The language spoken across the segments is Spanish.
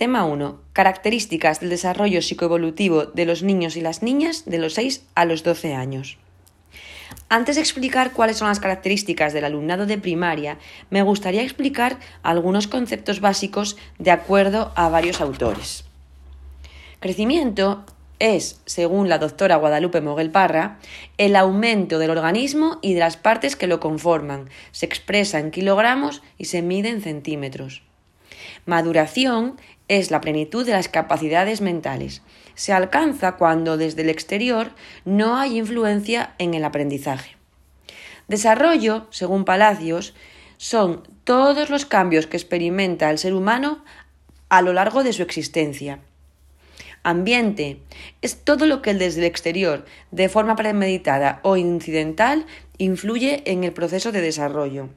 Tema 1. Características del desarrollo psicoevolutivo de los niños y las niñas de los 6 a los 12 años. Antes de explicar cuáles son las características del alumnado de primaria, me gustaría explicar algunos conceptos básicos de acuerdo a varios autores. Crecimiento es, según la doctora Guadalupe Moguel Parra, el aumento del organismo y de las partes que lo conforman. Se expresa en kilogramos y se mide en centímetros. Maduración es la plenitud de las capacidades mentales. Se alcanza cuando desde el exterior no hay influencia en el aprendizaje. Desarrollo, según Palacios, son todos los cambios que experimenta el ser humano a lo largo de su existencia. Ambiente es todo lo que desde el exterior, de forma premeditada o incidental, influye en el proceso de desarrollo.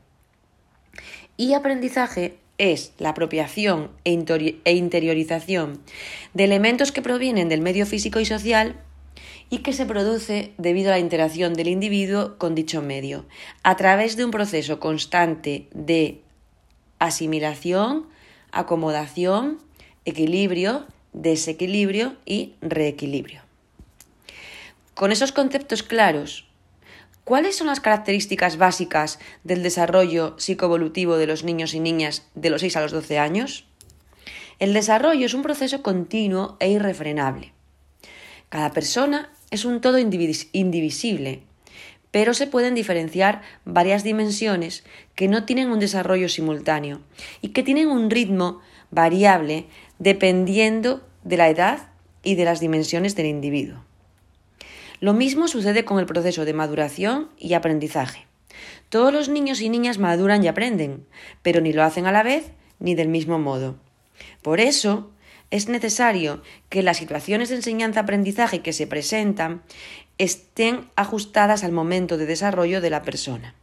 Y aprendizaje es la apropiación e, e, interiorización de elementos que provienen del medio físico y social y que se produce debido a la interacción del individuo con dicho medio, a través de un proceso constante de asimilación, acomodación, equilibrio, desequilibrio y reequilibrio. Con esos conceptos claros, ¿Cuáles son las características básicas del desarrollo psicoevolutivo de los niños y niñas de los 6 a los 12 años? El desarrollo es un proceso continuo e irrefrenable. Cada persona es un todo indivisible, pero se pueden diferenciar varias dimensiones que no tienen un desarrollo simultáneo y que tienen un ritmo variable dependiendo de la edad y de las dimensiones del individuo. Lo mismo sucede con el proceso de maduración y aprendizaje. Todos los niños y niñas maduran y aprenden, pero ni lo hacen a la vez ni del mismo modo. Por eso, es necesario que las situaciones de enseñanza-aprendizaje que se presentan estén ajustadas al momento de desarrollo de la persona.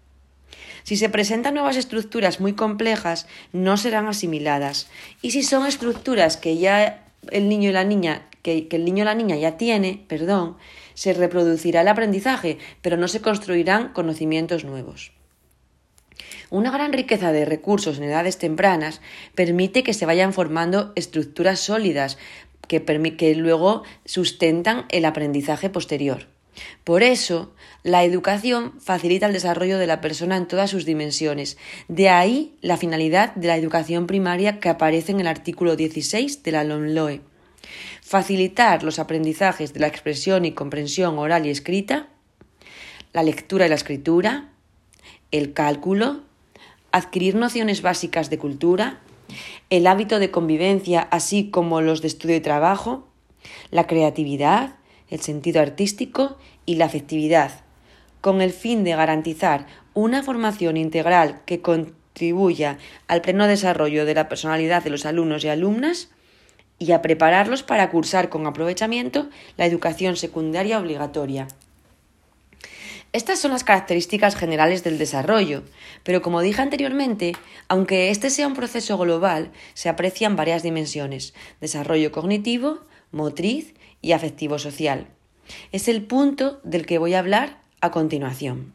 Si se presentan nuevas estructuras muy complejas, no serán asimiladas. Y si son estructuras que ya el niño y la niña, que, el niño y la niña ya tiene, perdón, se reproducirá el aprendizaje, pero no se construirán conocimientos nuevos. Una gran riqueza de recursos en edades tempranas permite que se vayan formando estructuras sólidas que, que luego sustentan el aprendizaje posterior. Por eso, la educación facilita el desarrollo de la persona en todas sus dimensiones. De ahí la finalidad de la educación primaria que aparece en el artículo 16 de la LOMLOE facilitar los aprendizajes de la expresión y comprensión oral y escrita, la lectura y la escritura, el cálculo, adquirir nociones básicas de cultura, el hábito de convivencia, así como los de estudio y trabajo, la creatividad, el sentido artístico y la afectividad, con el fin de garantizar una formación integral que contribuya al pleno desarrollo de la personalidad de los alumnos y alumnas y a prepararlos para cursar con aprovechamiento la educación secundaria obligatoria. Estas son las características generales del desarrollo, pero como dije anteriormente, aunque este sea un proceso global, se aprecian varias dimensiones, desarrollo cognitivo, motriz y afectivo social. Es el punto del que voy a hablar a continuación.